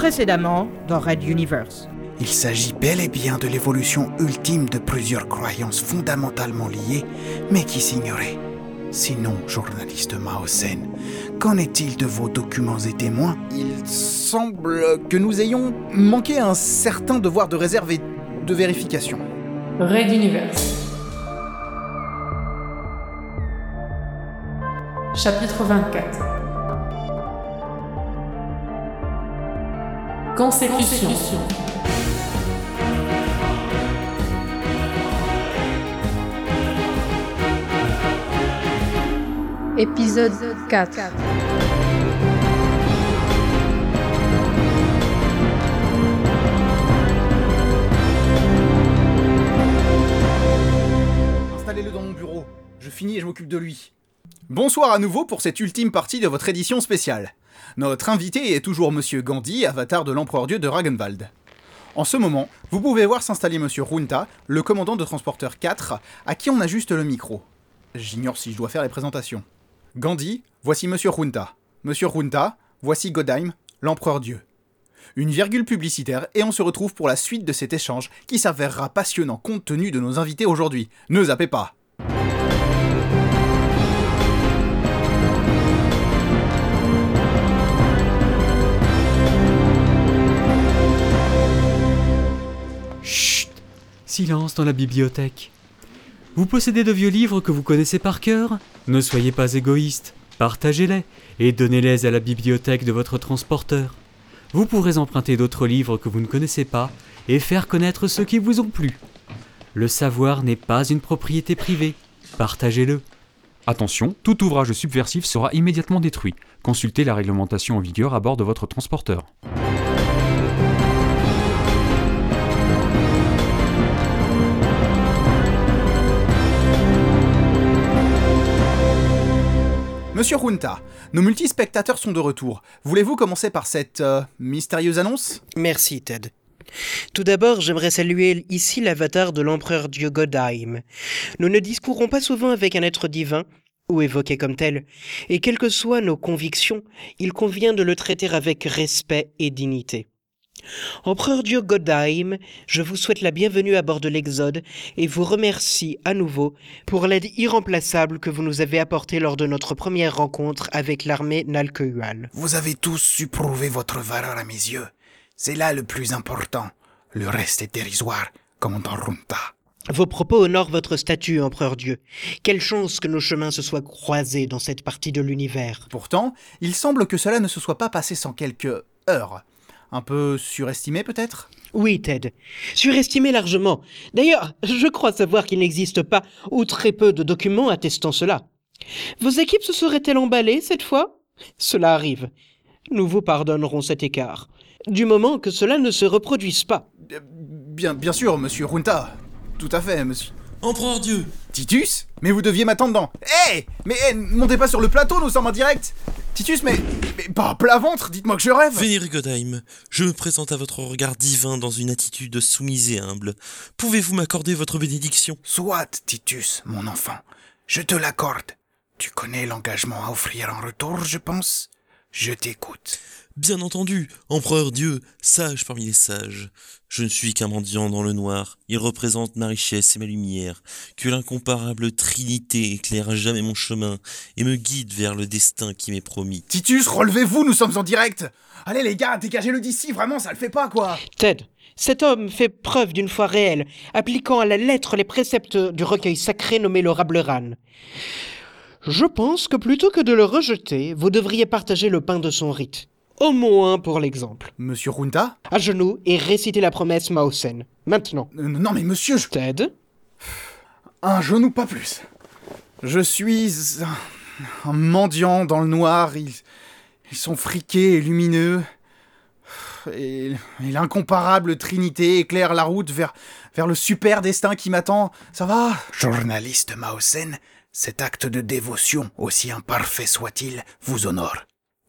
Précédemment dans Red Universe. Il s'agit bel et bien de l'évolution ultime de plusieurs croyances fondamentalement liées, mais qui s'ignoraient. Sinon, journaliste Maosen, qu'en est-il de vos documents et témoins? Il semble que nous ayons manqué un certain devoir de réserve et de vérification. Red Universe. Chapitre 24 Consécution. Épisode 4 Installez-le dans mon bureau. Je finis et je m'occupe de lui. Bonsoir à nouveau pour cette ultime partie de votre édition spéciale. Notre invité est toujours Monsieur Gandhi, avatar de l'empereur dieu de Ragenwald. En ce moment, vous pouvez voir s'installer Monsieur Runta, le commandant de transporteur 4, à qui on ajuste le micro. J'ignore si je dois faire les présentations. Gandhi, voici Monsieur Runta. Monsieur Runta, voici Godheim, l'empereur dieu. Une virgule publicitaire et on se retrouve pour la suite de cet échange qui s'avérera passionnant compte tenu de nos invités aujourd'hui. Ne zappez pas Silence dans la bibliothèque. Vous possédez de vieux livres que vous connaissez par cœur? Ne soyez pas égoïste, partagez-les et donnez-les à la bibliothèque de votre transporteur. Vous pourrez emprunter d'autres livres que vous ne connaissez pas et faire connaître ceux qui vous ont plu. Le savoir n'est pas une propriété privée, partagez-le. Attention, tout ouvrage subversif sera immédiatement détruit. Consultez la réglementation en vigueur à bord de votre transporteur. Monsieur Junta, nos multispectateurs sont de retour. Voulez-vous commencer par cette euh, mystérieuse annonce? Merci, Ted. Tout d'abord, j'aimerais saluer ici l'avatar de l'empereur Dieu Godheim. Nous ne discourons pas souvent avec un être divin, ou évoqué comme tel, et quelles que soient nos convictions, il convient de le traiter avec respect et dignité. Empereur Dieu Godheim, je vous souhaite la bienvenue à bord de l'Exode et vous remercie à nouveau pour l'aide irremplaçable que vous nous avez apportée lors de notre première rencontre avec l'armée Nalkeual. Vous avez tous su prouver votre valeur à mes yeux. C'est là le plus important. Le reste est dérisoire, commandant Runta. Vos propos honorent votre statut, Empereur Dieu. Quelle chance que nos chemins se soient croisés dans cette partie de l'univers. Pourtant, il semble que cela ne se soit pas passé sans quelques heures. Un peu surestimé peut-être? Oui, Ted. Surestimé largement. D'ailleurs, je crois savoir qu'il n'existe pas ou très peu de documents attestant cela. Vos équipes se seraient-elles emballées cette fois? Cela arrive. Nous vous pardonnerons cet écart. Du moment que cela ne se reproduise pas. Bien, bien sûr, monsieur Runta. Tout à fait, monsieur. Empereur Dieu Titus? Mais vous deviez m'attendre dans. Hé Mais hé, montez pas sur le plateau, nous sommes en direct Titus, mais. Mais pas à plat ventre, dites-moi que je rêve Vénéré Godheim, je me présente à votre regard divin dans une attitude soumise et humble. Pouvez-vous m'accorder votre bénédiction? Soit, Titus, mon enfant. Je te l'accorde. Tu connais l'engagement à offrir en retour, je pense? Je t'écoute. Bien entendu, Empereur Dieu, sage parmi les sages. Je ne suis qu'un mendiant dans le noir. Il représente ma richesse et ma lumière. Que l'incomparable Trinité éclaire à jamais mon chemin et me guide vers le destin qui m'est promis. Titus, relevez-vous, nous sommes en direct Allez les gars, dégagez-le d'ici, vraiment, ça le fait pas quoi Ted, cet homme fait preuve d'une foi réelle, appliquant à la lettre les préceptes du recueil sacré nommé le Rableran. Je pense que plutôt que de le rejeter, vous devriez partager le pain de son rite. Au moins pour l'exemple. Monsieur Runta À genoux et réciter la promesse Maosen. Maintenant. Euh, Non mais monsieur, je... Ted Un genou, pas plus. Je suis un, un mendiant dans le noir. Ils, ils sont friqués et lumineux. Et, et l'incomparable Trinité éclaire la route vers, vers le super destin qui m'attend. Ça va? Journaliste Maosen, cet acte de dévotion, aussi imparfait soit-il, vous honore.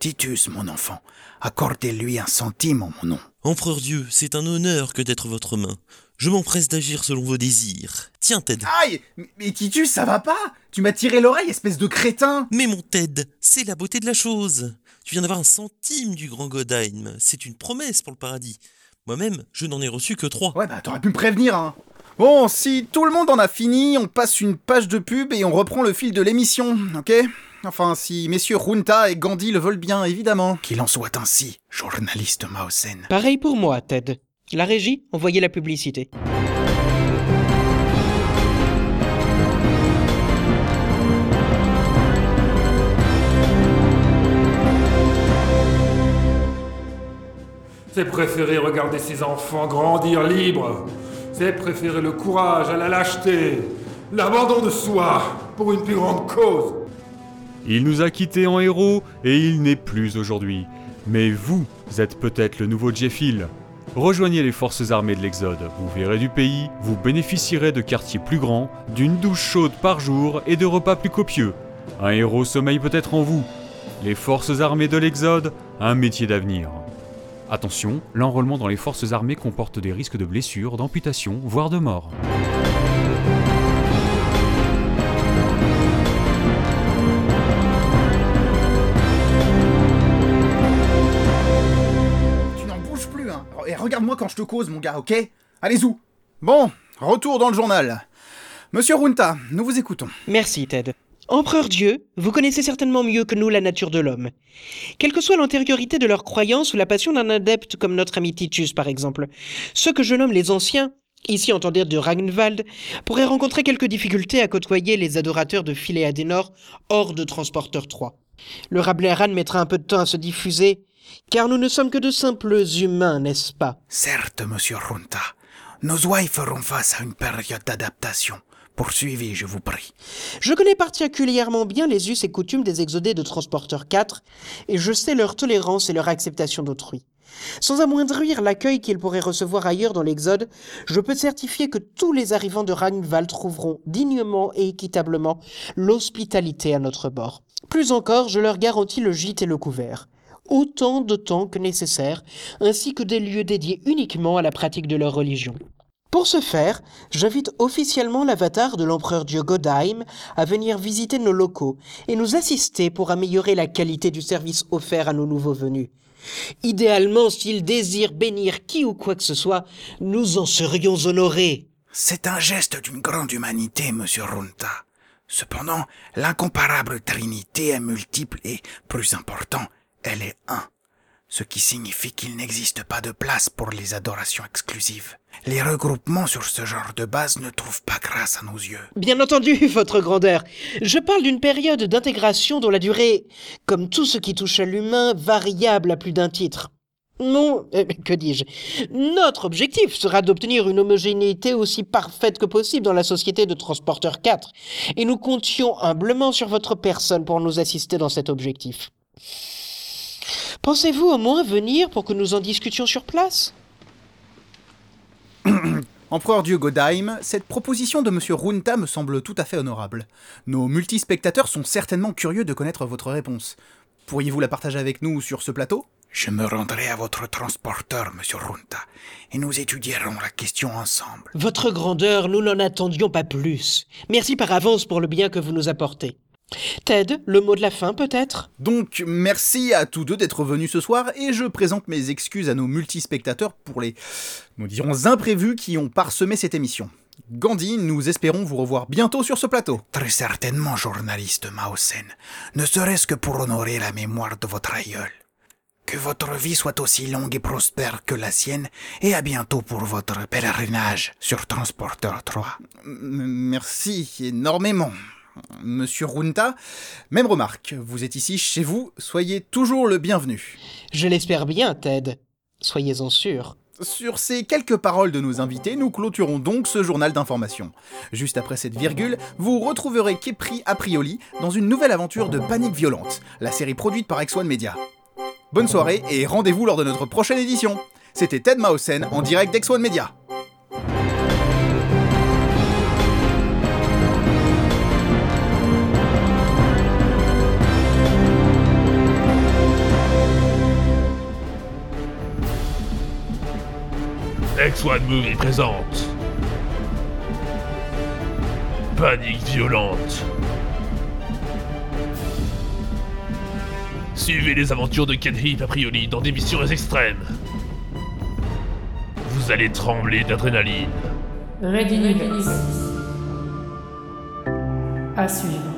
Titus, mon enfant, accordez-lui un centime en mon nom. Empereur Dieu, c'est un honneur que d'être votre main. Je m'empresse d'agir selon vos désirs. Tiens, Ted. Aïe mais, Titus, ça va pas Tu m'as tiré l'oreille, espèce de crétin Mais mon Ted, c'est la beauté de la chose. Tu viens d'avoir un centime du grand Godheim. C'est une promesse pour le paradis. Moi-même, je n'en ai reçu que trois. Ouais, bah t'aurais pu me prévenir, hein. Bon, si tout le monde en a fini, on passe une page de pub et on reprend le fil de l'émission, ok? Enfin, si messieurs Runta et Gandhi le veulent bien, évidemment. Qu'il en soit ainsi, journaliste Mausen. Pareil pour moi, Ted. La régie, envoyez la publicité. C'est préférer regarder ses enfants grandir libres. Préférer le courage à la lâcheté, l'abandon de soi pour une plus grande cause. Il nous a quittés en héros et il n'est plus aujourd'hui. Mais vous êtes peut-être le nouveau Jeffil. Rejoignez les forces armées de l'Exode. Vous verrez du pays, vous bénéficierez de quartiers plus grands, d'une douche chaude par jour et de repas plus copieux. Un héros sommeille peut-être en vous. Les forces armées de l'Exode, un métier d'avenir. Attention, l'enrôlement dans les forces armées comporte des risques de blessures, d'amputation, voire de mort. Tu n'en bouges plus, hein. Et regarde-moi quand je te cause, mon gars, ok? Allez où Bon, retour dans le journal. Monsieur Runta, nous vous écoutons. Merci, Ted. Empereur Dieu, vous connaissez certainement mieux que nous la nature de l'homme. Quelle que soit l'antériorité de leur croyance ou la passion d'un adepte comme notre ami Titus par exemple, ceux que je nomme les anciens, ici entendez de Ragnvald, pourraient rencontrer quelques difficultés à côtoyer les adorateurs de Philéadenor hors de Transporteur 3. Le Rableran mettra un peu de temps à se diffuser, car nous ne sommes que de simples humains, n'est-ce pas? Certes, monsieur Runta, nos ouailles feront face à une période d'adaptation. Poursuivez, je vous prie. Je connais particulièrement bien les us et coutumes des exodés de Transporteur 4, et je sais leur tolérance et leur acceptation d'autrui. Sans amoindrir l'accueil qu'ils pourraient recevoir ailleurs dans l'Exode, je peux certifier que tous les arrivants de Ragnvald trouveront dignement et équitablement l'hospitalité à notre bord. Plus encore, je leur garantis le gîte et le couvert. Autant de temps que nécessaire, ainsi que des lieux dédiés uniquement à la pratique de leur religion. Pour ce faire, j'invite officiellement l'avatar de l'empereur dieu Godheim à venir visiter nos locaux et nous assister pour améliorer la qualité du service offert à nos nouveaux venus. Idéalement, s'il désire bénir qui ou quoi que ce soit, nous en serions honorés. C'est un geste d'une grande humanité, monsieur Runta. Cependant, l'incomparable Trinité est multiple et, plus important, elle est un. Ce qui signifie qu'il n'existe pas de place pour les adorations exclusives. Les regroupements sur ce genre de base ne trouvent pas grâce à nos yeux. Bien entendu, votre grandeur. Je parle d'une période d'intégration dont la durée, comme tout ce qui touche à l'humain, variable à plus d'un titre. Non, euh, que dis-je? Notre objectif sera d'obtenir une homogénéité aussi parfaite que possible dans la société de Transporteur 4, et nous comptions humblement sur votre personne pour nous assister dans cet objectif. Pensez-vous au moins venir pour que nous en discutions sur place? Empereur Dieu Godheim, cette proposition de Monsieur Runta me semble tout à fait honorable. Nos multispectateurs sont certainement curieux de connaître votre réponse. Pourriez-vous la partager avec nous sur ce plateau? Je me rendrai à votre transporteur, monsieur Runta, et nous étudierons la question ensemble. Votre grandeur, nous n'en attendions pas plus. Merci par avance pour le bien que vous nous apportez. Ted, le mot de la fin peut-être? Donc, merci à tous deux d'être venus ce soir et je présente mes excuses à nos multispectateurs pour les, nous dirons, imprévus qui ont parsemé cette émission. Gandhi, nous espérons vous revoir bientôt sur ce plateau. Très certainement, journaliste Mausen, ne serait-ce que pour honorer la mémoire de votre aïeul. Que votre vie soit aussi longue et prospère que la sienne, et à bientôt pour votre pèlerinage sur Transporteur 3. M- Merci énormément. Monsieur Runta, même remarque, vous êtes ici chez vous, soyez toujours le bienvenu. Je l'espère bien, Ted. Soyez-en sûr. Sur ces quelques paroles de nos invités, nous clôturons donc ce journal d'information. Juste après cette virgule, vous retrouverez Kepri Aprioli dans une nouvelle aventure de Panique Violente, la série produite par X1 Media. Bonne soirée et rendez-vous lors de notre prochaine édition. C'était Ted Mausen en direct d'X1 Media. X1 Movie présente Panique violente Suivez les aventures de Kenhi Paprioli dans des missions extrêmes. Vous allez trembler d'adrénaline. Raid Universe. À suivre.